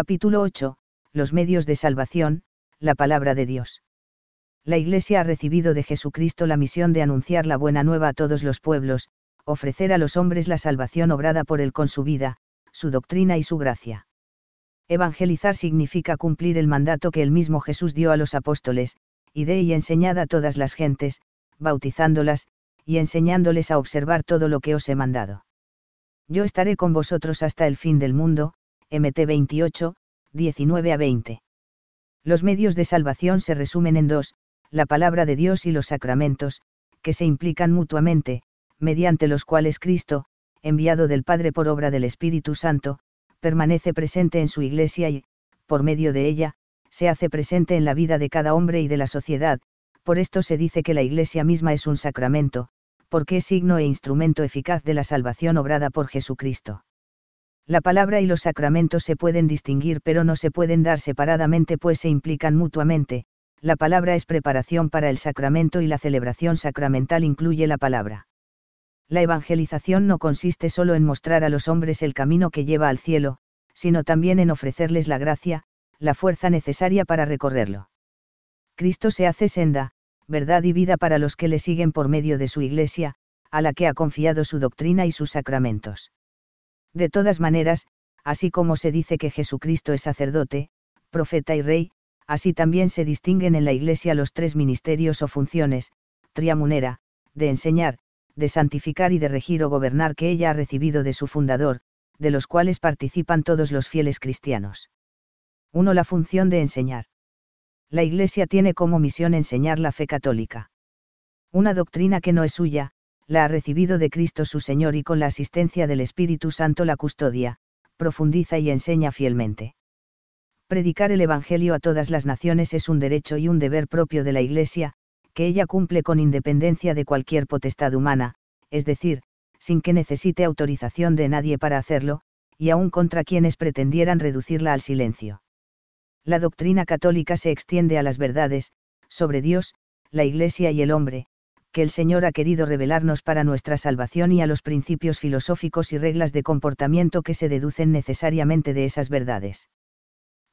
Capítulo 8. Los medios de salvación, la palabra de Dios. La Iglesia ha recibido de Jesucristo la misión de anunciar la buena nueva a todos los pueblos, ofrecer a los hombres la salvación obrada por él con su vida, su doctrina y su gracia. Evangelizar significa cumplir el mandato que el mismo Jesús dio a los apóstoles, y de y enseñad a todas las gentes, bautizándolas, y enseñándoles a observar todo lo que os he mandado. Yo estaré con vosotros hasta el fin del mundo, MT 28, 19 a 20. Los medios de salvación se resumen en dos, la palabra de Dios y los sacramentos, que se implican mutuamente, mediante los cuales Cristo, enviado del Padre por obra del Espíritu Santo, permanece presente en su Iglesia y, por medio de ella, se hace presente en la vida de cada hombre y de la sociedad, por esto se dice que la Iglesia misma es un sacramento, porque es signo e instrumento eficaz de la salvación obrada por Jesucristo. La palabra y los sacramentos se pueden distinguir pero no se pueden dar separadamente pues se implican mutuamente, la palabra es preparación para el sacramento y la celebración sacramental incluye la palabra. La evangelización no consiste solo en mostrar a los hombres el camino que lleva al cielo, sino también en ofrecerles la gracia, la fuerza necesaria para recorrerlo. Cristo se hace senda, verdad y vida para los que le siguen por medio de su Iglesia, a la que ha confiado su doctrina y sus sacramentos. De todas maneras, así como se dice que Jesucristo es sacerdote, profeta y rey, así también se distinguen en la Iglesia los tres ministerios o funciones, triamunera, de enseñar, de santificar y de regir o gobernar que ella ha recibido de su fundador, de los cuales participan todos los fieles cristianos. 1. La función de enseñar. La Iglesia tiene como misión enseñar la fe católica. Una doctrina que no es suya, la ha recibido de Cristo su Señor y con la asistencia del Espíritu Santo la custodia, profundiza y enseña fielmente. Predicar el Evangelio a todas las naciones es un derecho y un deber propio de la Iglesia, que ella cumple con independencia de cualquier potestad humana, es decir, sin que necesite autorización de nadie para hacerlo, y aun contra quienes pretendieran reducirla al silencio. La doctrina católica se extiende a las verdades, sobre Dios, la Iglesia y el hombre, que el Señor ha querido revelarnos para nuestra salvación y a los principios filosóficos y reglas de comportamiento que se deducen necesariamente de esas verdades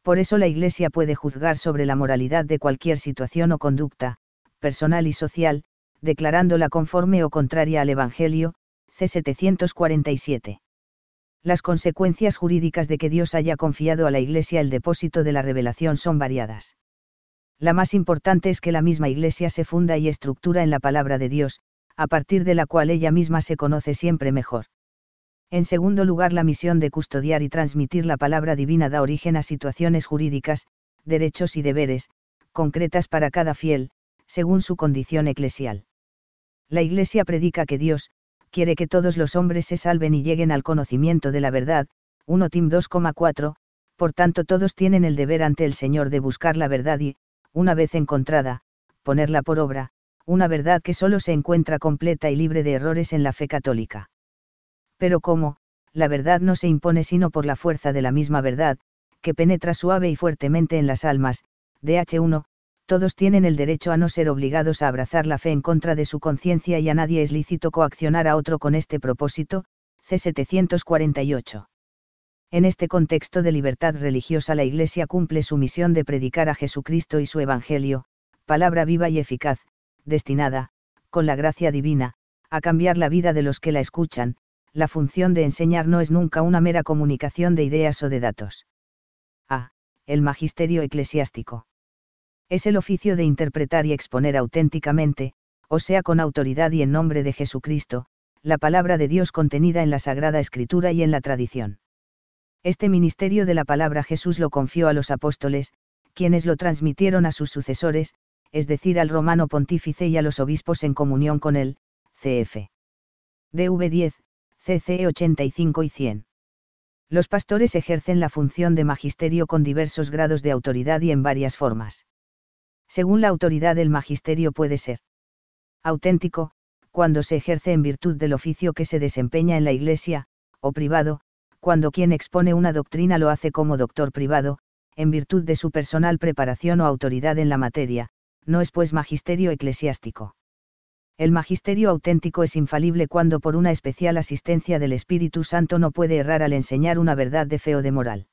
por eso la Iglesia puede juzgar sobre la moralidad de cualquier situación o conducta, personal y social, declarándola conforme o contraria al Evangelio, C. 747. Las consecuencias jurídicas de que Dios haya confiado a la Iglesia el depósito de la revelación son variadas. La más importante es que la misma Iglesia se funda y estructura en la palabra de Dios, a partir de la cual ella misma se conoce siempre mejor. En segundo lugar, la misión de custodiar y transmitir la palabra divina da origen a situaciones jurídicas, derechos y deberes, concretas para cada fiel, según su condición eclesial. La Iglesia predica que Dios, quiere que todos los hombres se salven y lleguen al conocimiento de la verdad, 1 Tim 2,4, por tanto todos tienen el deber ante el Señor de buscar la verdad y, una vez encontrada, ponerla por obra, una verdad que solo se encuentra completa y libre de errores en la fe católica pero como, la verdad no se impone sino por la fuerza de la misma verdad, que penetra suave y fuertemente en las almas, DH1, todos tienen el derecho a no ser obligados a abrazar la fe en contra de su conciencia y a nadie es lícito coaccionar a otro con este propósito, C748. En este contexto de libertad religiosa la Iglesia cumple su misión de predicar a Jesucristo y su Evangelio, palabra viva y eficaz, destinada, con la gracia divina, a cambiar la vida de los que la escuchan, la función de enseñar no es nunca una mera comunicación de ideas o de datos. A. El magisterio eclesiástico. Es el oficio de interpretar y exponer auténticamente, o sea con autoridad y en nombre de Jesucristo, la palabra de Dios contenida en la Sagrada Escritura y en la tradición. Este ministerio de la palabra Jesús lo confió a los apóstoles, quienes lo transmitieron a sus sucesores, es decir, al romano pontífice y a los obispos en comunión con él, cf. DV 10, CCE 85 y 100. Los pastores ejercen la función de magisterio con diversos grados de autoridad y en varias formas. Según la autoridad el magisterio puede ser auténtico, cuando se ejerce en virtud del oficio que se desempeña en la Iglesia, o privado, cuando quien expone una doctrina lo hace como doctor privado, en virtud de su personal preparación o autoridad en la materia, no es pues magisterio eclesiástico. El magisterio auténtico es infalible cuando por una especial asistencia del Espíritu Santo no puede errar al enseñar una verdad de fe o de moral.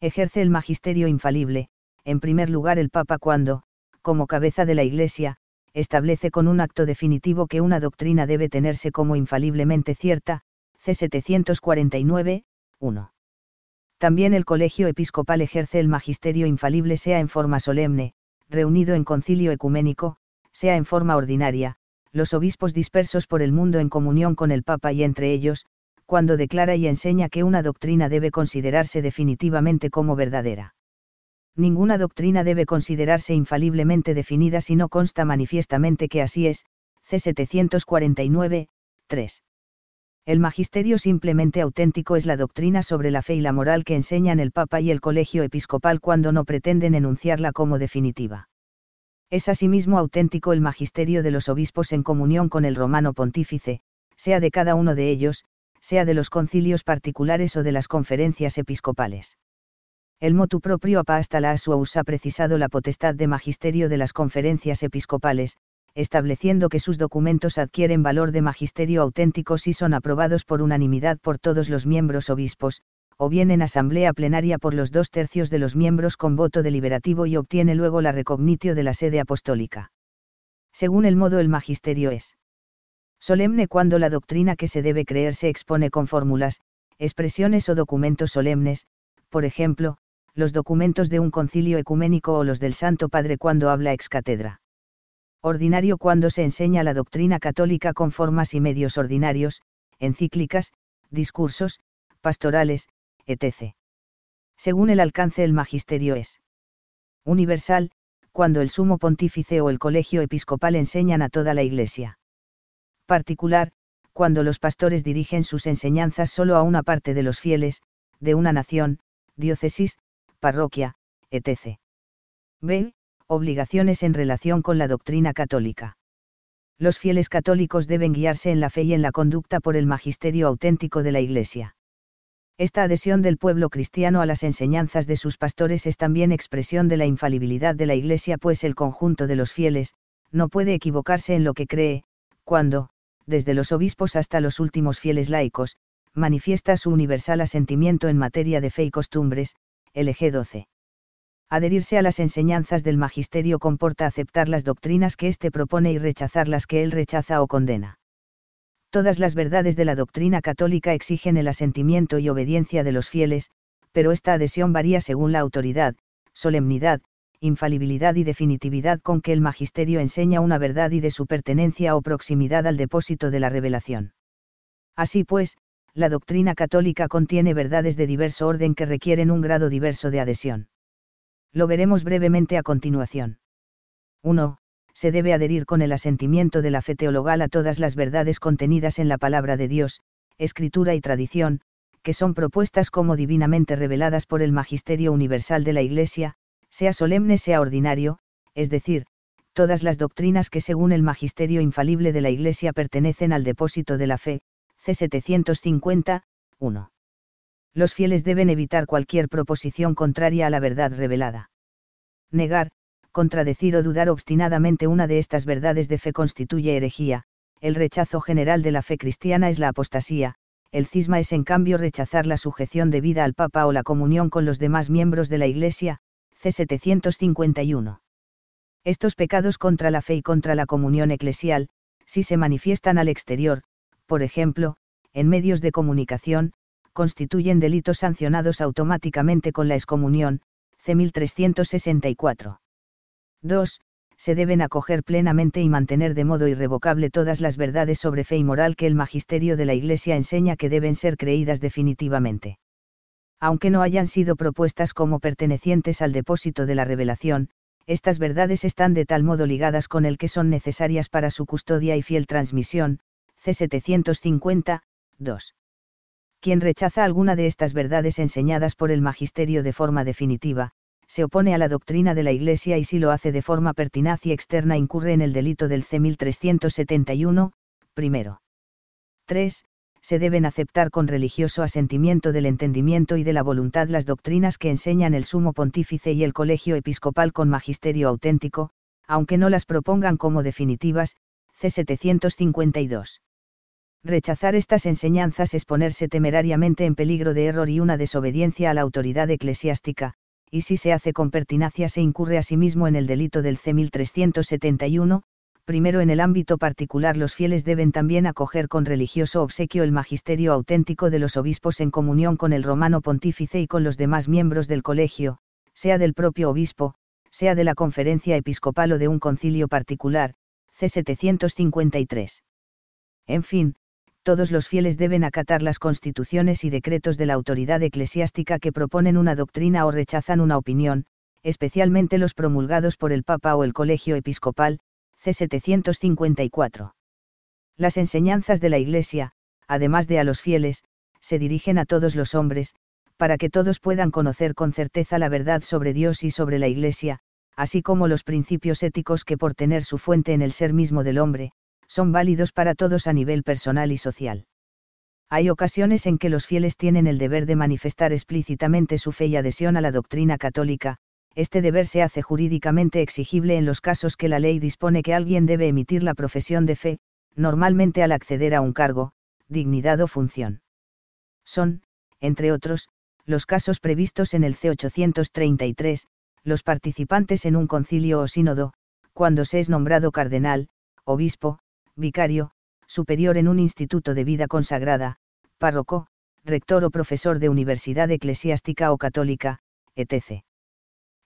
Ejerce el magisterio infalible, en primer lugar el Papa cuando, como cabeza de la Iglesia, establece con un acto definitivo que una doctrina debe tenerse como infaliblemente cierta, C. 749, 1. También el colegio episcopal ejerce el magisterio infalible sea en forma solemne, reunido en concilio ecuménico, sea en forma ordinaria, los obispos dispersos por el mundo en comunión con el Papa y entre ellos, cuando declara y enseña que una doctrina debe considerarse definitivamente como verdadera. Ninguna doctrina debe considerarse infaliblemente definida si no consta manifiestamente que así es, C. 749, 3. El magisterio simplemente auténtico es la doctrina sobre la fe y la moral que enseñan el Papa y el Colegio Episcopal cuando no pretenden enunciarla como definitiva. Es asimismo auténtico el magisterio de los obispos en comunión con el romano pontífice, sea de cada uno de ellos, sea de los concilios particulares o de las conferencias episcopales. El motu proprio apástala asuaus ha precisado la potestad de magisterio de las conferencias episcopales, estableciendo que sus documentos adquieren valor de magisterio auténtico si son aprobados por unanimidad por todos los miembros obispos, o bien en asamblea plenaria por los dos tercios de los miembros con voto deliberativo y obtiene luego la recognitio de la sede apostólica. Según el modo el magisterio es solemne cuando la doctrina que se debe creer se expone con fórmulas, expresiones o documentos solemnes, por ejemplo, los documentos de un concilio ecuménico o los del Santo Padre cuando habla ex cátedra ordinario cuando se enseña la doctrina católica con formas y medios ordinarios, encíclicas, discursos, pastorales, etc. Según el alcance el magisterio es universal, cuando el sumo pontífice o el colegio episcopal enseñan a toda la Iglesia. Particular, cuando los pastores dirigen sus enseñanzas solo a una parte de los fieles, de una nación, diócesis, parroquia, etc. B obligaciones en relación con la doctrina católica. Los fieles católicos deben guiarse en la fe y en la conducta por el magisterio auténtico de la Iglesia. Esta adhesión del pueblo cristiano a las enseñanzas de sus pastores es también expresión de la infalibilidad de la Iglesia, pues el conjunto de los fieles, no puede equivocarse en lo que cree, cuando, desde los obispos hasta los últimos fieles laicos, manifiesta su universal asentimiento en materia de fe y costumbres, LG 12. Adherirse a las enseñanzas del magisterio comporta aceptar las doctrinas que éste propone y rechazar las que él rechaza o condena. Todas las verdades de la doctrina católica exigen el asentimiento y obediencia de los fieles, pero esta adhesión varía según la autoridad, solemnidad, infalibilidad y definitividad con que el magisterio enseña una verdad y de su pertenencia o proximidad al depósito de la revelación. Así pues, la doctrina católica contiene verdades de diverso orden que requieren un grado diverso de adhesión. Lo veremos brevemente a continuación. 1. Se debe adherir con el asentimiento de la fe teologal a todas las verdades contenidas en la palabra de Dios, escritura y tradición, que son propuestas como divinamente reveladas por el Magisterio Universal de la Iglesia, sea solemne sea ordinario, es decir, todas las doctrinas que según el Magisterio Infalible de la Iglesia pertenecen al depósito de la fe, C. 750, 1 los fieles deben evitar cualquier proposición contraria a la verdad revelada. Negar, contradecir o dudar obstinadamente una de estas verdades de fe constituye herejía, el rechazo general de la fe cristiana es la apostasía, el cisma es en cambio rechazar la sujeción debida al Papa o la comunión con los demás miembros de la Iglesia, C. 751. Estos pecados contra la fe y contra la comunión eclesial, si se manifiestan al exterior, por ejemplo, en medios de comunicación, constituyen delitos sancionados automáticamente con la excomunión, C. 1364. 2. Se deben acoger plenamente y mantener de modo irrevocable todas las verdades sobre fe y moral que el magisterio de la Iglesia enseña que deben ser creídas definitivamente. Aunque no hayan sido propuestas como pertenecientes al depósito de la revelación, estas verdades están de tal modo ligadas con el que son necesarias para su custodia y fiel transmisión, C. 750, 2. Quien rechaza alguna de estas verdades enseñadas por el magisterio de forma definitiva, se opone a la doctrina de la Iglesia y si lo hace de forma pertinaz y externa incurre en el delito del C. 1371, primero. 3. Se deben aceptar con religioso asentimiento del entendimiento y de la voluntad las doctrinas que enseñan el sumo pontífice y el colegio episcopal con magisterio auténtico, aunque no las propongan como definitivas, C. 752 Rechazar estas enseñanzas es ponerse temerariamente en peligro de error y una desobediencia a la autoridad eclesiástica, y si se hace con pertinacia se incurre a sí mismo en el delito del C 1371, primero en el ámbito particular los fieles deben también acoger con religioso obsequio el magisterio auténtico de los obispos en comunión con el romano pontífice y con los demás miembros del colegio, sea del propio obispo, sea de la conferencia episcopal o de un concilio particular, C 753. En fin, todos los fieles deben acatar las constituciones y decretos de la autoridad eclesiástica que proponen una doctrina o rechazan una opinión, especialmente los promulgados por el Papa o el Colegio Episcopal, C. 754. Las enseñanzas de la Iglesia, además de a los fieles, se dirigen a todos los hombres, para que todos puedan conocer con certeza la verdad sobre Dios y sobre la Iglesia, así como los principios éticos que por tener su fuente en el ser mismo del hombre, son válidos para todos a nivel personal y social. Hay ocasiones en que los fieles tienen el deber de manifestar explícitamente su fe y adhesión a la doctrina católica, este deber se hace jurídicamente exigible en los casos que la ley dispone que alguien debe emitir la profesión de fe, normalmente al acceder a un cargo, dignidad o función. Son, entre otros, los casos previstos en el C833, los participantes en un concilio o sínodo, cuando se es nombrado cardenal, obispo, vicario, superior en un instituto de vida consagrada, párroco, rector o profesor de universidad eclesiástica o católica, etc.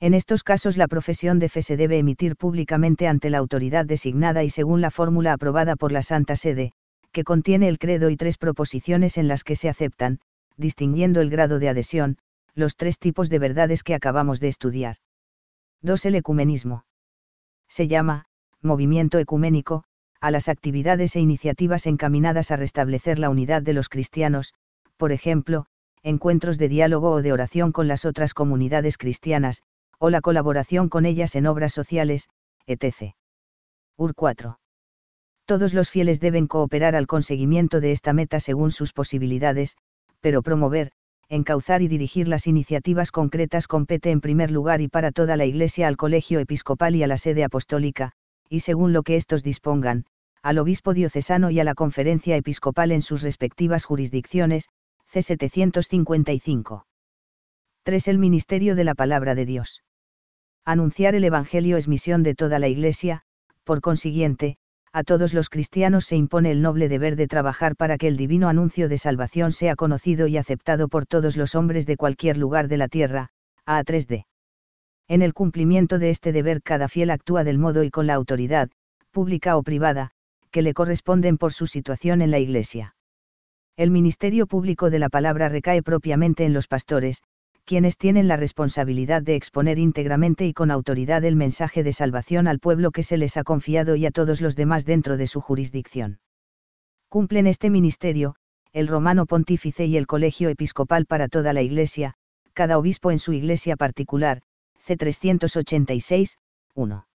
En estos casos la profesión de fe se debe emitir públicamente ante la autoridad designada y según la fórmula aprobada por la Santa Sede, que contiene el credo y tres proposiciones en las que se aceptan, distinguiendo el grado de adhesión, los tres tipos de verdades que acabamos de estudiar. 2. El ecumenismo. Se llama, movimiento ecuménico, a las actividades e iniciativas encaminadas a restablecer la unidad de los cristianos, por ejemplo, encuentros de diálogo o de oración con las otras comunidades cristianas, o la colaboración con ellas en obras sociales, etc. UR 4. Todos los fieles deben cooperar al conseguimiento de esta meta según sus posibilidades, pero promover, encauzar y dirigir las iniciativas concretas compete en primer lugar y para toda la Iglesia al Colegio Episcopal y a la sede apostólica, y según lo que éstos dispongan, al obispo diocesano y a la conferencia episcopal en sus respectivas jurisdicciones, C. 755. 3. El ministerio de la palabra de Dios. Anunciar el Evangelio es misión de toda la Iglesia, por consiguiente, a todos los cristianos se impone el noble deber de trabajar para que el divino anuncio de salvación sea conocido y aceptado por todos los hombres de cualquier lugar de la tierra, a 3D. En el cumplimiento de este deber cada fiel actúa del modo y con la autoridad, pública o privada, que le corresponden por su situación en la Iglesia. El ministerio público de la palabra recae propiamente en los pastores, quienes tienen la responsabilidad de exponer íntegramente y con autoridad el mensaje de salvación al pueblo que se les ha confiado y a todos los demás dentro de su jurisdicción. Cumplen este ministerio, el romano pontífice y el colegio episcopal para toda la Iglesia, cada obispo en su iglesia particular, C386, 1.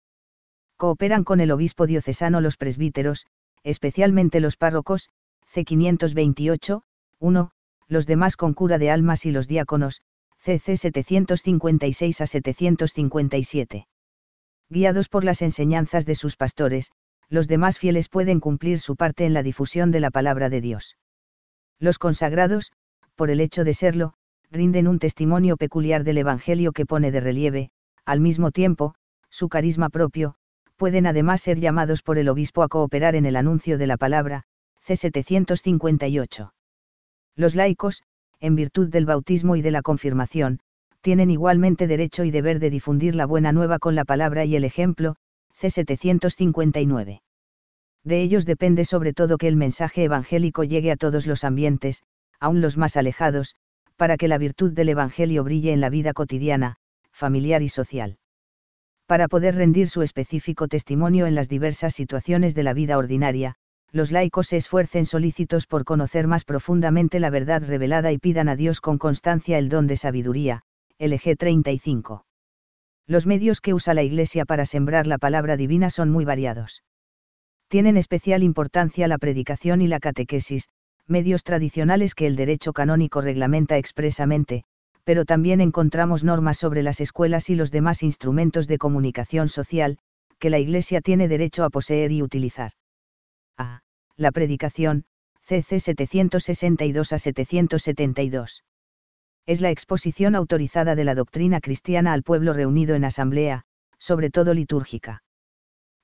Cooperan con el obispo diocesano los presbíteros, especialmente los párrocos, C528, 1, los demás con cura de almas y los diáconos, CC 756 a 757. Guiados por las enseñanzas de sus pastores, los demás fieles pueden cumplir su parte en la difusión de la palabra de Dios. Los consagrados, por el hecho de serlo, rinden un testimonio peculiar del Evangelio que pone de relieve, al mismo tiempo, su carisma propio, pueden además ser llamados por el obispo a cooperar en el anuncio de la palabra, C. 758. Los laicos, en virtud del bautismo y de la confirmación, tienen igualmente derecho y deber de difundir la buena nueva con la palabra y el ejemplo, C. 759. De ellos depende sobre todo que el mensaje evangélico llegue a todos los ambientes, aun los más alejados, para que la virtud del Evangelio brille en la vida cotidiana, familiar y social. Para poder rendir su específico testimonio en las diversas situaciones de la vida ordinaria, los laicos se esfuercen solícitos por conocer más profundamente la verdad revelada y pidan a Dios con constancia el don de sabiduría, LG 35. Los medios que usa la Iglesia para sembrar la palabra divina son muy variados. Tienen especial importancia la predicación y la catequesis, medios tradicionales que el derecho canónico reglamenta expresamente, pero también encontramos normas sobre las escuelas y los demás instrumentos de comunicación social, que la Iglesia tiene derecho a poseer y utilizar. A. La predicación, CC 762 a 772. Es la exposición autorizada de la doctrina cristiana al pueblo reunido en asamblea, sobre todo litúrgica.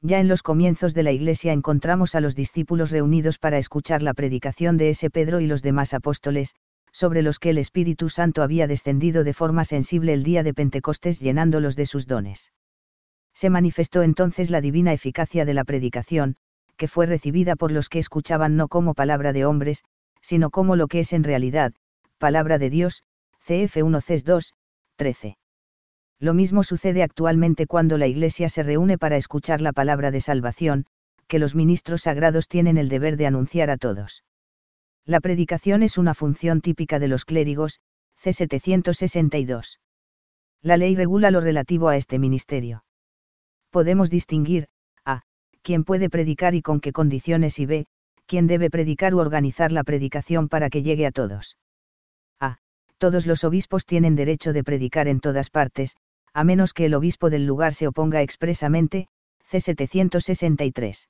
Ya en los comienzos de la Iglesia encontramos a los discípulos reunidos para escuchar la predicación de ese Pedro y los demás apóstoles, sobre los que el Espíritu Santo había descendido de forma sensible el día de Pentecostés llenándolos de sus dones. Se manifestó entonces la divina eficacia de la predicación, que fue recibida por los que escuchaban no como palabra de hombres, sino como lo que es en realidad, palabra de Dios, CF 1 CES 2, 13. Lo mismo sucede actualmente cuando la Iglesia se reúne para escuchar la palabra de salvación, que los ministros sagrados tienen el deber de anunciar a todos. La predicación es una función típica de los clérigos, C. 762. La ley regula lo relativo a este ministerio. Podemos distinguir, a, quién puede predicar y con qué condiciones y b, quién debe predicar u organizar la predicación para que llegue a todos. A. Todos los obispos tienen derecho de predicar en todas partes, a menos que el obispo del lugar se oponga expresamente, C. 763.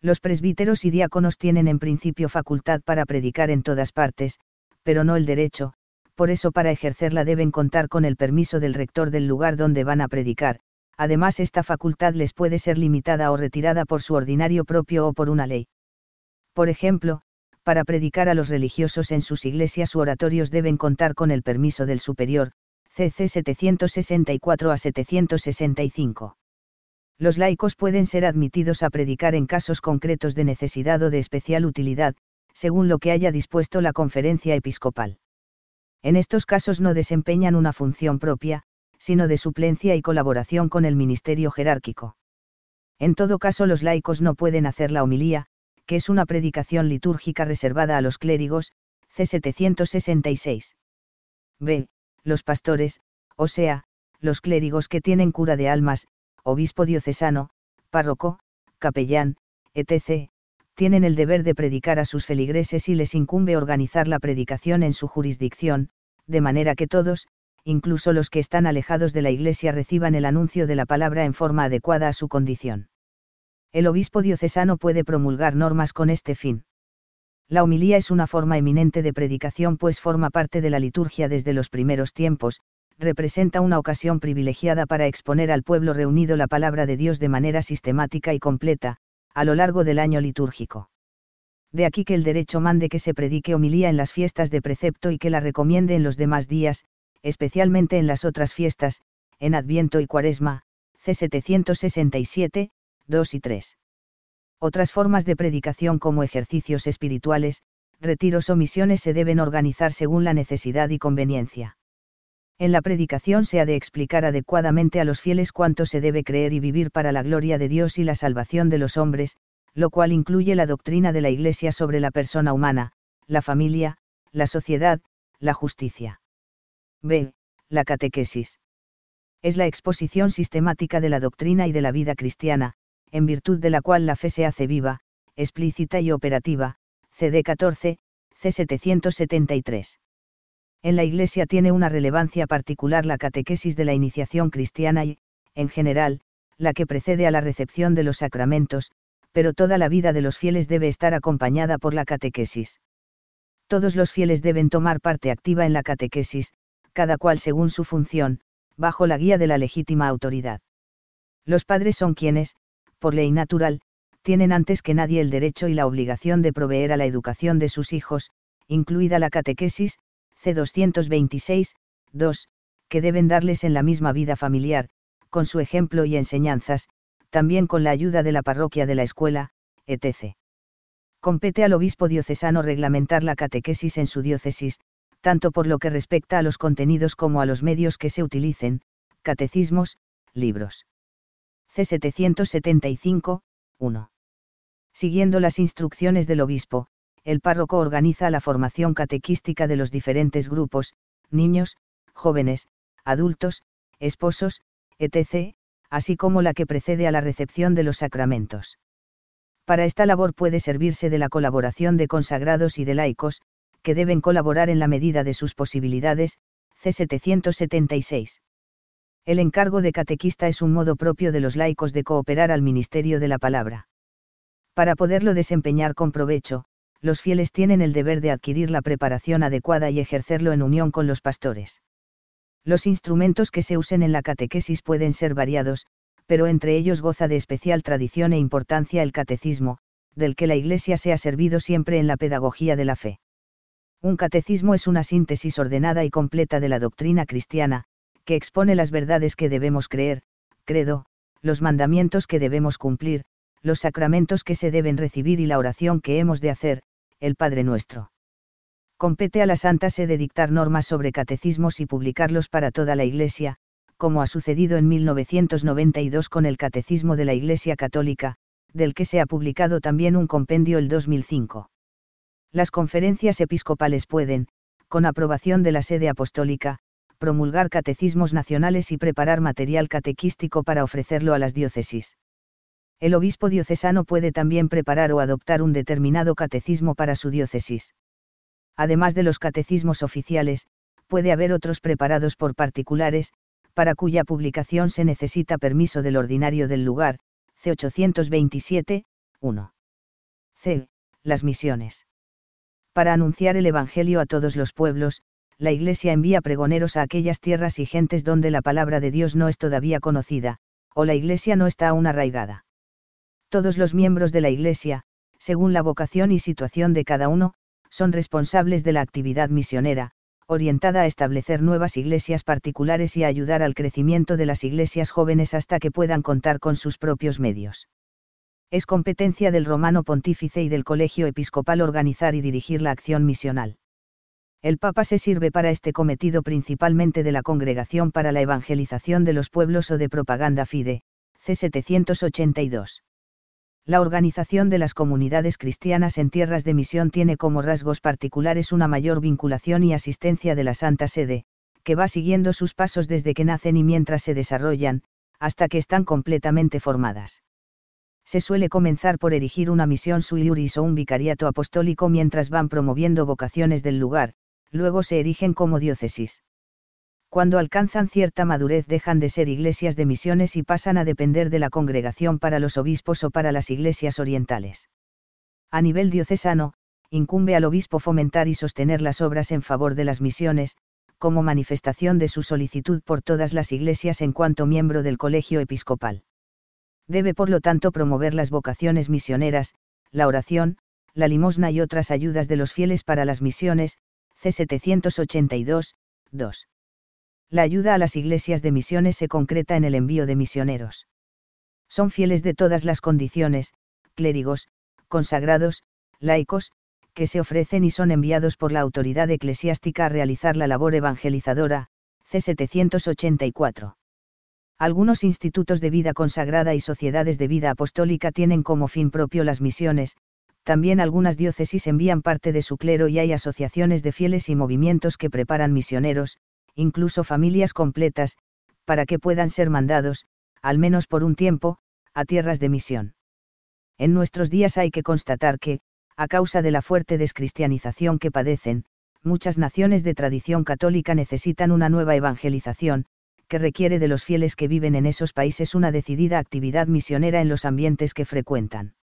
Los presbíteros y diáconos tienen en principio facultad para predicar en todas partes, pero no el derecho, por eso para ejercerla deben contar con el permiso del rector del lugar donde van a predicar, además esta facultad les puede ser limitada o retirada por su ordinario propio o por una ley. Por ejemplo, para predicar a los religiosos en sus iglesias u oratorios deben contar con el permiso del superior, CC 764 a 765 los laicos pueden ser admitidos a predicar en casos concretos de necesidad o de especial utilidad, según lo que haya dispuesto la conferencia episcopal. En estos casos no desempeñan una función propia, sino de suplencia y colaboración con el ministerio jerárquico. En todo caso los laicos no pueden hacer la homilía, que es una predicación litúrgica reservada a los clérigos, C. 766. B. Los pastores, o sea, los clérigos que tienen cura de almas, obispo diocesano, párroco, capellán, etc., tienen el deber de predicar a sus feligreses y les incumbe organizar la predicación en su jurisdicción, de manera que todos, incluso los que están alejados de la Iglesia, reciban el anuncio de la palabra en forma adecuada a su condición. El obispo diocesano puede promulgar normas con este fin. La homilía es una forma eminente de predicación pues forma parte de la liturgia desde los primeros tiempos, representa una ocasión privilegiada para exponer al pueblo reunido la palabra de Dios de manera sistemática y completa, a lo largo del año litúrgico. De aquí que el derecho mande que se predique homilía en las fiestas de precepto y que la recomiende en los demás días, especialmente en las otras fiestas, en Adviento y Cuaresma, C. 767, 2 y 3. Otras formas de predicación como ejercicios espirituales, retiros o misiones se deben organizar según la necesidad y conveniencia. En la predicación se ha de explicar adecuadamente a los fieles cuánto se debe creer y vivir para la gloria de Dios y la salvación de los hombres, lo cual incluye la doctrina de la Iglesia sobre la persona humana, la familia, la sociedad, la justicia. B. La catequesis. Es la exposición sistemática de la doctrina y de la vida cristiana, en virtud de la cual la fe se hace viva, explícita y operativa, CD 14, C 773. En la Iglesia tiene una relevancia particular la catequesis de la iniciación cristiana y, en general, la que precede a la recepción de los sacramentos, pero toda la vida de los fieles debe estar acompañada por la catequesis. Todos los fieles deben tomar parte activa en la catequesis, cada cual según su función, bajo la guía de la legítima autoridad. Los padres son quienes, por ley natural, tienen antes que nadie el derecho y la obligación de proveer a la educación de sus hijos, incluida la catequesis, C226, 2, que deben darles en la misma vida familiar, con su ejemplo y enseñanzas, también con la ayuda de la parroquia de la escuela, etc. Compete al obispo diocesano reglamentar la catequesis en su diócesis, tanto por lo que respecta a los contenidos como a los medios que se utilicen, catecismos, libros. C775, 1. Siguiendo las instrucciones del obispo, el párroco organiza la formación catequística de los diferentes grupos, niños, jóvenes, adultos, esposos, etc., así como la que precede a la recepción de los sacramentos. Para esta labor puede servirse de la colaboración de consagrados y de laicos, que deben colaborar en la medida de sus posibilidades, C776. El encargo de catequista es un modo propio de los laicos de cooperar al ministerio de la palabra. Para poderlo desempeñar con provecho, los fieles tienen el deber de adquirir la preparación adecuada y ejercerlo en unión con los pastores. Los instrumentos que se usen en la catequesis pueden ser variados, pero entre ellos goza de especial tradición e importancia el catecismo, del que la Iglesia se ha servido siempre en la pedagogía de la fe. Un catecismo es una síntesis ordenada y completa de la doctrina cristiana, que expone las verdades que debemos creer, credo, los mandamientos que debemos cumplir, los sacramentos que se deben recibir y la oración que hemos de hacer, el Padre nuestro. Compete a la Santa Sede dictar normas sobre catecismos y publicarlos para toda la Iglesia, como ha sucedido en 1992 con el Catecismo de la Iglesia Católica, del que se ha publicado también un compendio el 2005. Las conferencias episcopales pueden, con aprobación de la sede apostólica, promulgar catecismos nacionales y preparar material catequístico para ofrecerlo a las diócesis. El obispo diocesano puede también preparar o adoptar un determinado catecismo para su diócesis. Además de los catecismos oficiales, puede haber otros preparados por particulares, para cuya publicación se necesita permiso del ordinario del lugar, C. 827, 1. C. Las misiones. Para anunciar el Evangelio a todos los pueblos, la Iglesia envía pregoneros a aquellas tierras y gentes donde la palabra de Dios no es todavía conocida, o la Iglesia no está aún arraigada. Todos los miembros de la Iglesia, según la vocación y situación de cada uno, son responsables de la actividad misionera, orientada a establecer nuevas iglesias particulares y a ayudar al crecimiento de las iglesias jóvenes hasta que puedan contar con sus propios medios. Es competencia del romano pontífice y del colegio episcopal organizar y dirigir la acción misional. El Papa se sirve para este cometido principalmente de la Congregación para la Evangelización de los Pueblos o de Propaganda Fide, C782. La organización de las comunidades cristianas en tierras de misión tiene como rasgos particulares una mayor vinculación y asistencia de la Santa Sede, que va siguiendo sus pasos desde que nacen y mientras se desarrollan, hasta que están completamente formadas. Se suele comenzar por erigir una misión sui iuris o un vicariato apostólico mientras van promoviendo vocaciones del lugar, luego se erigen como diócesis. Cuando alcanzan cierta madurez dejan de ser iglesias de misiones y pasan a depender de la congregación para los obispos o para las iglesias orientales. A nivel diocesano, incumbe al obispo fomentar y sostener las obras en favor de las misiones, como manifestación de su solicitud por todas las iglesias en cuanto miembro del colegio episcopal. Debe por lo tanto promover las vocaciones misioneras, la oración, la limosna y otras ayudas de los fieles para las misiones, C782, 2. La ayuda a las iglesias de misiones se concreta en el envío de misioneros. Son fieles de todas las condiciones, clérigos, consagrados, laicos, que se ofrecen y son enviados por la autoridad eclesiástica a realizar la labor evangelizadora, C784. Algunos institutos de vida consagrada y sociedades de vida apostólica tienen como fin propio las misiones, también algunas diócesis envían parte de su clero y hay asociaciones de fieles y movimientos que preparan misioneros, incluso familias completas, para que puedan ser mandados, al menos por un tiempo, a tierras de misión. En nuestros días hay que constatar que, a causa de la fuerte descristianización que padecen, muchas naciones de tradición católica necesitan una nueva evangelización, que requiere de los fieles que viven en esos países una decidida actividad misionera en los ambientes que frecuentan.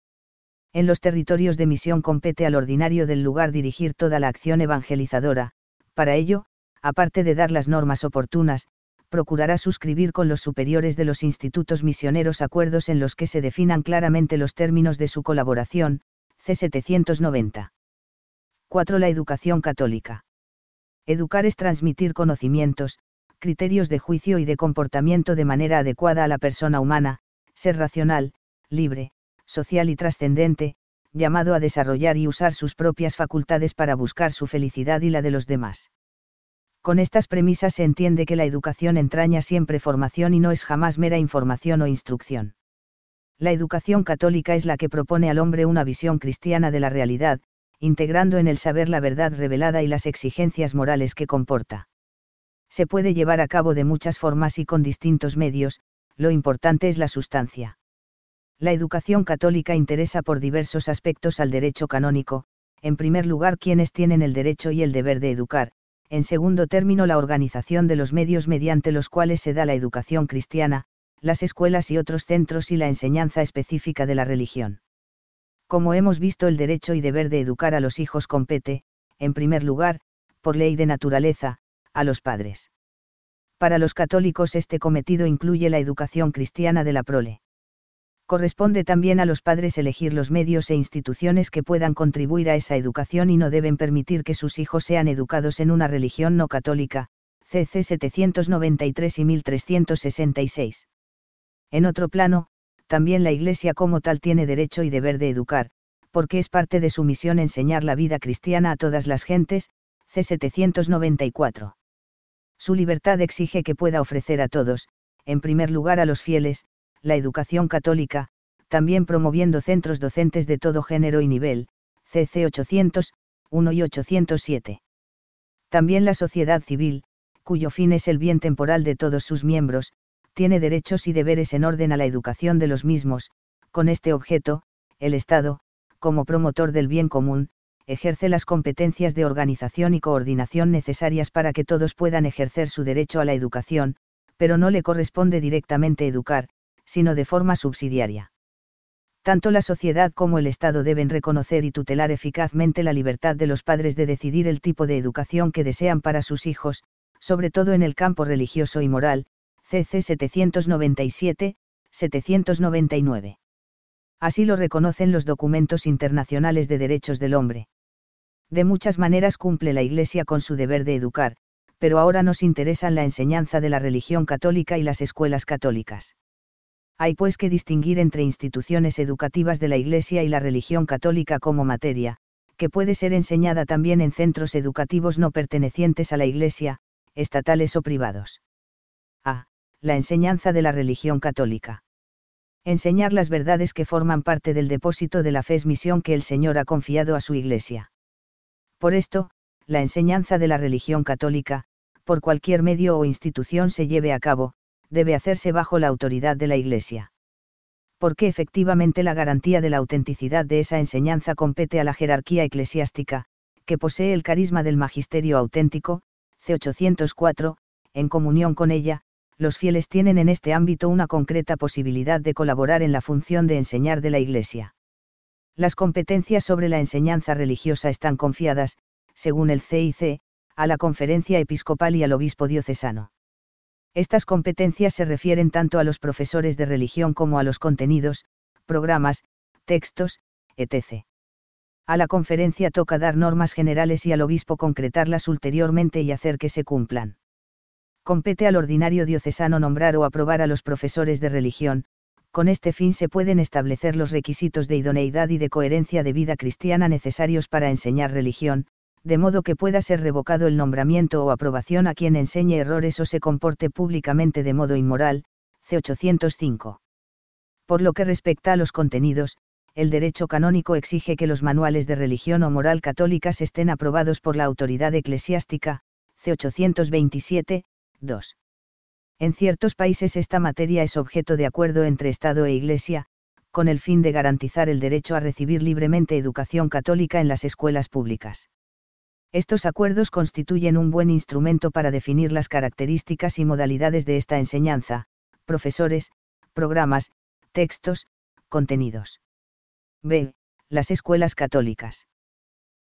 En los territorios de misión compete al ordinario del lugar dirigir toda la acción evangelizadora, para ello, aparte de dar las normas oportunas, procurará suscribir con los superiores de los institutos misioneros acuerdos en los que se definan claramente los términos de su colaboración, C790. 4. La educación católica. Educar es transmitir conocimientos, criterios de juicio y de comportamiento de manera adecuada a la persona humana, ser racional, libre, social y trascendente, llamado a desarrollar y usar sus propias facultades para buscar su felicidad y la de los demás. Con estas premisas se entiende que la educación entraña siempre formación y no es jamás mera información o instrucción. La educación católica es la que propone al hombre una visión cristiana de la realidad, integrando en el saber la verdad revelada y las exigencias morales que comporta. Se puede llevar a cabo de muchas formas y con distintos medios, lo importante es la sustancia. La educación católica interesa por diversos aspectos al derecho canónico, en primer lugar quienes tienen el derecho y el deber de educar, en segundo término la organización de los medios mediante los cuales se da la educación cristiana, las escuelas y otros centros y la enseñanza específica de la religión. Como hemos visto, el derecho y deber de educar a los hijos compete, en primer lugar, por ley de naturaleza, a los padres. Para los católicos este cometido incluye la educación cristiana de la prole. Corresponde también a los padres elegir los medios e instituciones que puedan contribuir a esa educación y no deben permitir que sus hijos sean educados en una religión no católica, CC 793 y 1366. En otro plano, también la Iglesia como tal tiene derecho y deber de educar, porque es parte de su misión enseñar la vida cristiana a todas las gentes, C 794. Su libertad exige que pueda ofrecer a todos, en primer lugar a los fieles, la educación católica, también promoviendo centros docentes de todo género y nivel, CC 800, 1 y 807. También la sociedad civil, cuyo fin es el bien temporal de todos sus miembros, tiene derechos y deberes en orden a la educación de los mismos, con este objeto, el Estado, como promotor del bien común, ejerce las competencias de organización y coordinación necesarias para que todos puedan ejercer su derecho a la educación, pero no le corresponde directamente educar, sino de forma subsidiaria. Tanto la sociedad como el Estado deben reconocer y tutelar eficazmente la libertad de los padres de decidir el tipo de educación que desean para sus hijos, sobre todo en el campo religioso y moral, CC 797, 799. Así lo reconocen los documentos internacionales de derechos del hombre. De muchas maneras cumple la Iglesia con su deber de educar, pero ahora nos interesan la enseñanza de la religión católica y las escuelas católicas. Hay pues que distinguir entre instituciones educativas de la Iglesia y la religión católica como materia, que puede ser enseñada también en centros educativos no pertenecientes a la Iglesia, estatales o privados. A. La enseñanza de la religión católica. Enseñar las verdades que forman parte del depósito de la fe es misión que el Señor ha confiado a su Iglesia. Por esto, la enseñanza de la religión católica, por cualquier medio o institución se lleve a cabo, debe hacerse bajo la autoridad de la Iglesia. Porque efectivamente la garantía de la autenticidad de esa enseñanza compete a la jerarquía eclesiástica, que posee el carisma del magisterio auténtico, C804, en comunión con ella, los fieles tienen en este ámbito una concreta posibilidad de colaborar en la función de enseñar de la Iglesia. Las competencias sobre la enseñanza religiosa están confiadas, según el CIC, a la Conferencia Episcopal y al Obispo Diocesano. Estas competencias se refieren tanto a los profesores de religión como a los contenidos, programas, textos, etc. A la conferencia toca dar normas generales y al obispo concretarlas ulteriormente y hacer que se cumplan. Compete al ordinario diocesano nombrar o aprobar a los profesores de religión, con este fin se pueden establecer los requisitos de idoneidad y de coherencia de vida cristiana necesarios para enseñar religión, de modo que pueda ser revocado el nombramiento o aprobación a quien enseñe errores o se comporte públicamente de modo inmoral, C805. Por lo que respecta a los contenidos, el derecho canónico exige que los manuales de religión o moral católicas estén aprobados por la autoridad eclesiástica, C827, 2. En ciertos países esta materia es objeto de acuerdo entre Estado e Iglesia, con el fin de garantizar el derecho a recibir libremente educación católica en las escuelas públicas. Estos acuerdos constituyen un buen instrumento para definir las características y modalidades de esta enseñanza, profesores, programas, textos, contenidos. B. Las escuelas católicas.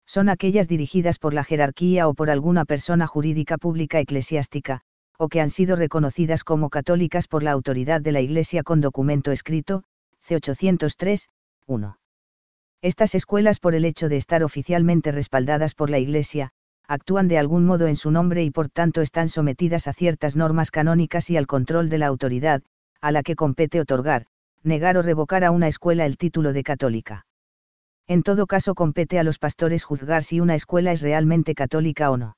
Son aquellas dirigidas por la jerarquía o por alguna persona jurídica pública eclesiástica, o que han sido reconocidas como católicas por la autoridad de la Iglesia con documento escrito, C803, 1. Estas escuelas por el hecho de estar oficialmente respaldadas por la Iglesia, actúan de algún modo en su nombre y por tanto están sometidas a ciertas normas canónicas y al control de la autoridad, a la que compete otorgar, negar o revocar a una escuela el título de católica. En todo caso compete a los pastores juzgar si una escuela es realmente católica o no.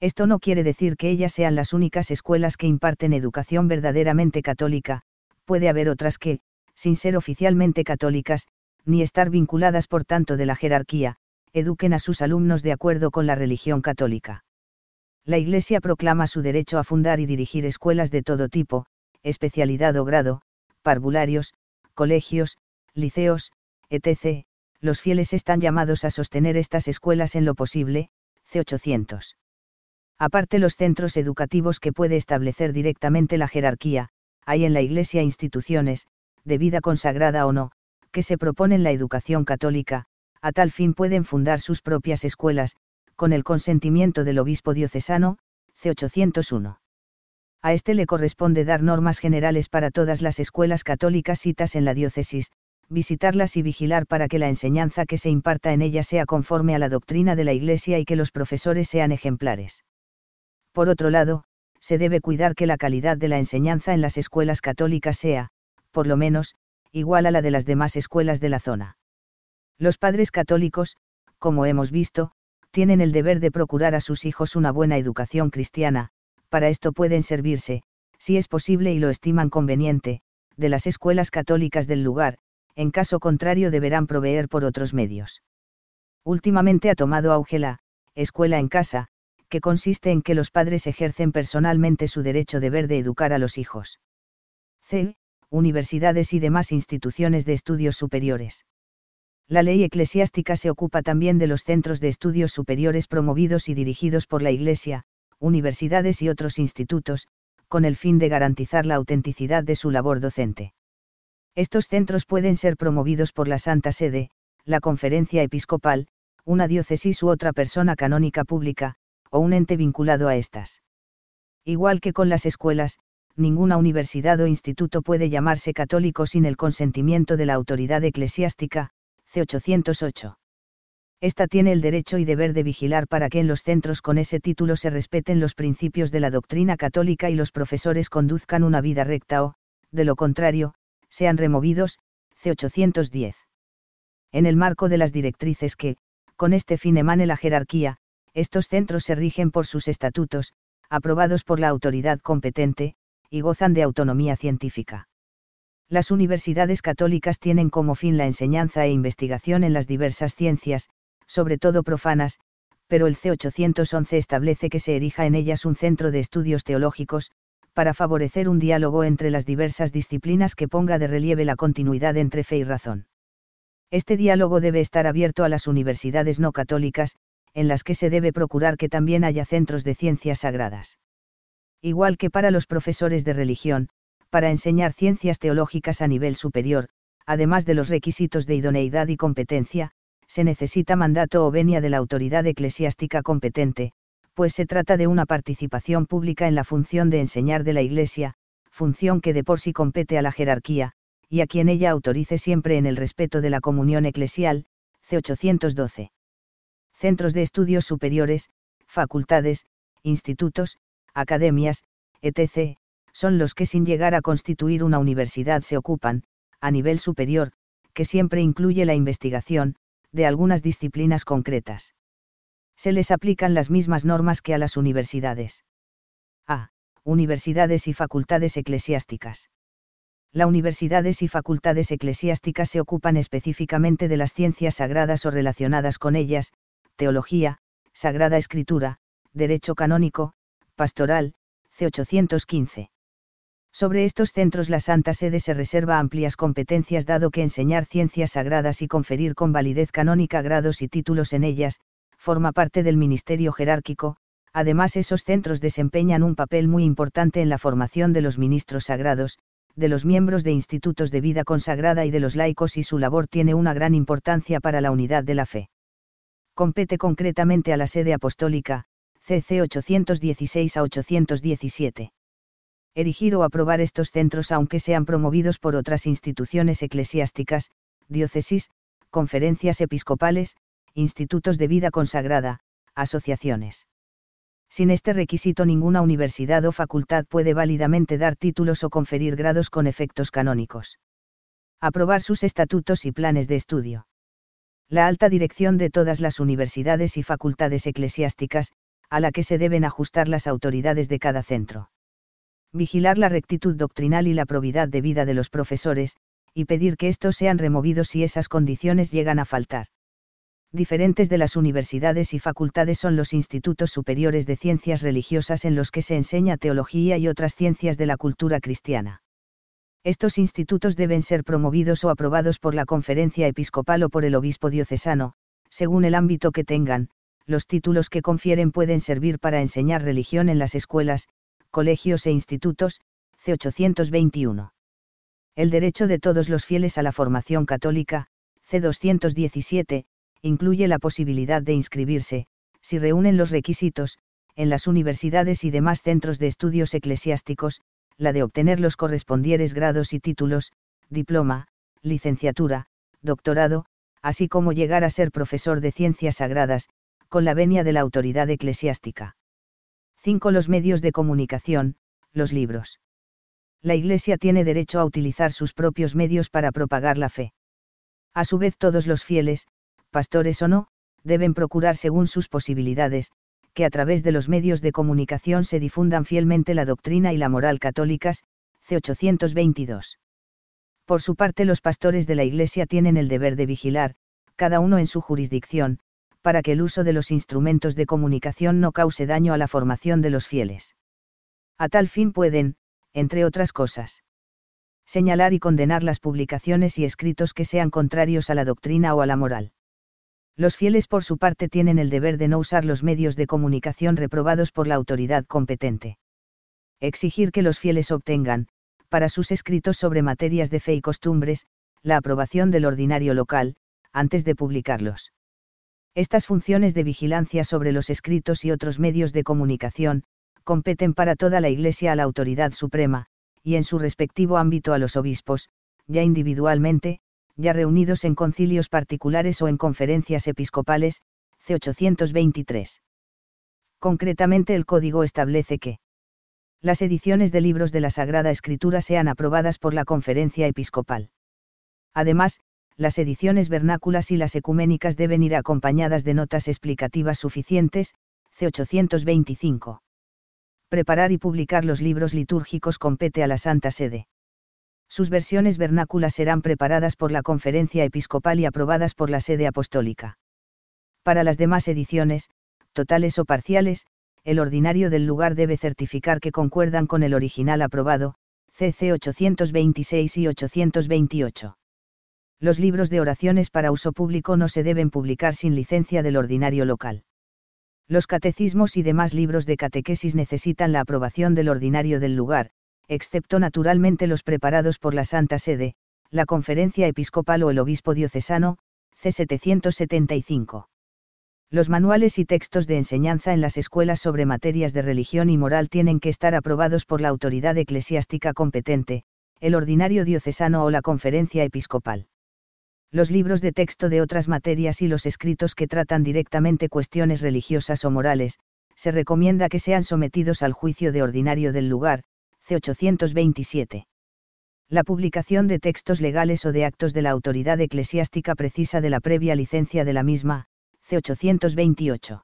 Esto no quiere decir que ellas sean las únicas escuelas que imparten educación verdaderamente católica, puede haber otras que, sin ser oficialmente católicas, ni estar vinculadas por tanto de la jerarquía, eduquen a sus alumnos de acuerdo con la religión católica. La Iglesia proclama su derecho a fundar y dirigir escuelas de todo tipo, especialidad o grado, parvularios, colegios, liceos, etc. Los fieles están llamados a sostener estas escuelas en lo posible, C800. Aparte los centros educativos que puede establecer directamente la jerarquía, hay en la Iglesia instituciones, de vida consagrada o no, que se proponen la educación católica, a tal fin pueden fundar sus propias escuelas, con el consentimiento del obispo diocesano, C801. A este le corresponde dar normas generales para todas las escuelas católicas citas en la diócesis, visitarlas y vigilar para que la enseñanza que se imparta en ellas sea conforme a la doctrina de la Iglesia y que los profesores sean ejemplares. Por otro lado, se debe cuidar que la calidad de la enseñanza en las escuelas católicas sea, por lo menos, igual a la de las demás escuelas de la zona. Los padres católicos, como hemos visto, tienen el deber de procurar a sus hijos una buena educación cristiana, para esto pueden servirse, si es posible y lo estiman conveniente, de las escuelas católicas del lugar, en caso contrario deberán proveer por otros medios. Últimamente ha tomado auge la escuela en casa, que consiste en que los padres ejercen personalmente su derecho deber de educar a los hijos. C. Universidades y demás instituciones de estudios superiores. La ley eclesiástica se ocupa también de los centros de estudios superiores promovidos y dirigidos por la Iglesia, universidades y otros institutos, con el fin de garantizar la autenticidad de su labor docente. Estos centros pueden ser promovidos por la Santa Sede, la Conferencia Episcopal, una diócesis u otra persona canónica pública, o un ente vinculado a estas. Igual que con las escuelas, ninguna universidad o instituto puede llamarse católico sin el consentimiento de la autoridad eclesiástica, C808. Esta tiene el derecho y deber de vigilar para que en los centros con ese título se respeten los principios de la doctrina católica y los profesores conduzcan una vida recta o, de lo contrario, sean removidos, C810. En el marco de las directrices que, con este fin emane la jerarquía, estos centros se rigen por sus estatutos, aprobados por la autoridad competente, y gozan de autonomía científica. Las universidades católicas tienen como fin la enseñanza e investigación en las diversas ciencias, sobre todo profanas, pero el C811 establece que se erija en ellas un centro de estudios teológicos, para favorecer un diálogo entre las diversas disciplinas que ponga de relieve la continuidad entre fe y razón. Este diálogo debe estar abierto a las universidades no católicas, en las que se debe procurar que también haya centros de ciencias sagradas. Igual que para los profesores de religión, para enseñar ciencias teológicas a nivel superior, además de los requisitos de idoneidad y competencia, se necesita mandato o venia de la autoridad eclesiástica competente, pues se trata de una participación pública en la función de enseñar de la Iglesia, función que de por sí compete a la jerarquía, y a quien ella autorice siempre en el respeto de la comunión eclesial, C812. Centros de estudios superiores, facultades, institutos, academias, etc., son los que sin llegar a constituir una universidad se ocupan, a nivel superior, que siempre incluye la investigación, de algunas disciplinas concretas. Se les aplican las mismas normas que a las universidades. A. Universidades y facultades eclesiásticas. Las universidades y facultades eclesiásticas se ocupan específicamente de las ciencias sagradas o relacionadas con ellas, teología, sagrada escritura, derecho canónico, pastoral, C815. Sobre estos centros la Santa Sede se reserva amplias competencias dado que enseñar ciencias sagradas y conferir con validez canónica grados y títulos en ellas, forma parte del ministerio jerárquico, además esos centros desempeñan un papel muy importante en la formación de los ministros sagrados, de los miembros de institutos de vida consagrada y de los laicos y su labor tiene una gran importancia para la unidad de la fe. Compete concretamente a la sede apostólica, CC 816 a 817 erigir o aprobar estos centros aunque sean promovidos por otras instituciones eclesiásticas, diócesis, conferencias episcopales, institutos de vida consagrada, asociaciones. Sin este requisito ninguna universidad o facultad puede válidamente dar títulos o conferir grados con efectos canónicos. Aprobar sus estatutos y planes de estudio. La alta dirección de todas las universidades y facultades eclesiásticas, a la que se deben ajustar las autoridades de cada centro vigilar la rectitud doctrinal y la probidad de vida de los profesores, y pedir que estos sean removidos si esas condiciones llegan a faltar. Diferentes de las universidades y facultades son los institutos superiores de ciencias religiosas en los que se enseña teología y otras ciencias de la cultura cristiana. Estos institutos deben ser promovidos o aprobados por la conferencia episcopal o por el obispo diocesano, según el ámbito que tengan, los títulos que confieren pueden servir para enseñar religión en las escuelas, colegios e institutos, C821. El derecho de todos los fieles a la formación católica, C217, incluye la posibilidad de inscribirse, si reúnen los requisitos, en las universidades y demás centros de estudios eclesiásticos, la de obtener los correspondieres grados y títulos, diploma, licenciatura, doctorado, así como llegar a ser profesor de ciencias sagradas, con la venia de la autoridad eclesiástica. 5. Los medios de comunicación, los libros. La Iglesia tiene derecho a utilizar sus propios medios para propagar la fe. A su vez todos los fieles, pastores o no, deben procurar según sus posibilidades, que a través de los medios de comunicación se difundan fielmente la doctrina y la moral católicas, C822. Por su parte los pastores de la Iglesia tienen el deber de vigilar, cada uno en su jurisdicción, para que el uso de los instrumentos de comunicación no cause daño a la formación de los fieles. A tal fin pueden, entre otras cosas, señalar y condenar las publicaciones y escritos que sean contrarios a la doctrina o a la moral. Los fieles por su parte tienen el deber de no usar los medios de comunicación reprobados por la autoridad competente. Exigir que los fieles obtengan, para sus escritos sobre materias de fe y costumbres, la aprobación del ordinario local, antes de publicarlos. Estas funciones de vigilancia sobre los escritos y otros medios de comunicación, competen para toda la Iglesia a la autoridad suprema, y en su respectivo ámbito a los obispos, ya individualmente, ya reunidos en concilios particulares o en conferencias episcopales, C823. Concretamente el código establece que las ediciones de libros de la Sagrada Escritura sean aprobadas por la conferencia episcopal. Además, las ediciones vernáculas y las ecuménicas deben ir acompañadas de notas explicativas suficientes, C825. Preparar y publicar los libros litúrgicos compete a la Santa Sede. Sus versiones vernáculas serán preparadas por la conferencia episcopal y aprobadas por la sede apostólica. Para las demás ediciones, totales o parciales, el ordinario del lugar debe certificar que concuerdan con el original aprobado, CC 826 y 828. Los libros de oraciones para uso público no se deben publicar sin licencia del ordinario local. Los catecismos y demás libros de catequesis necesitan la aprobación del ordinario del lugar, excepto naturalmente los preparados por la Santa Sede, la Conferencia Episcopal o el Obispo Diocesano, C775. Los manuales y textos de enseñanza en las escuelas sobre materias de religión y moral tienen que estar aprobados por la autoridad eclesiástica competente, el ordinario diocesano o la conferencia episcopal. Los libros de texto de otras materias y los escritos que tratan directamente cuestiones religiosas o morales, se recomienda que sean sometidos al juicio de ordinario del lugar, C827. La publicación de textos legales o de actos de la autoridad eclesiástica precisa de la previa licencia de la misma, C828.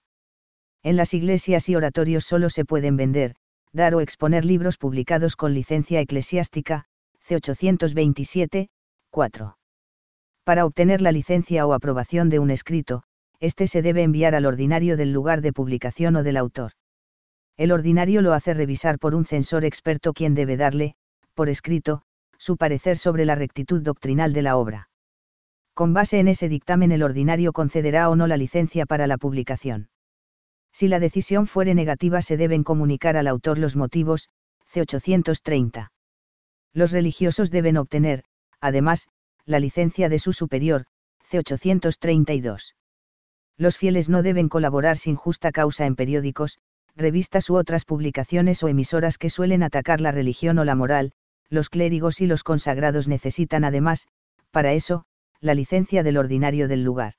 En las iglesias y oratorios solo se pueden vender, dar o exponer libros publicados con licencia eclesiástica, C827, 4. Para obtener la licencia o aprobación de un escrito, este se debe enviar al ordinario del lugar de publicación o del autor el ordinario lo hace revisar por un censor experto quien debe darle, por escrito, su parecer sobre la rectitud doctrinal de la obra. Con base en ese dictamen el ordinario concederá o no la licencia para la publicación. Si la decisión fuere negativa se deben comunicar al autor los motivos, C830. Los religiosos deben obtener, además, la licencia de su superior, C832. Los fieles no deben colaborar sin justa causa en periódicos, revistas u otras publicaciones o emisoras que suelen atacar la religión o la moral, los clérigos y los consagrados necesitan además, para eso, la licencia del ordinario del lugar.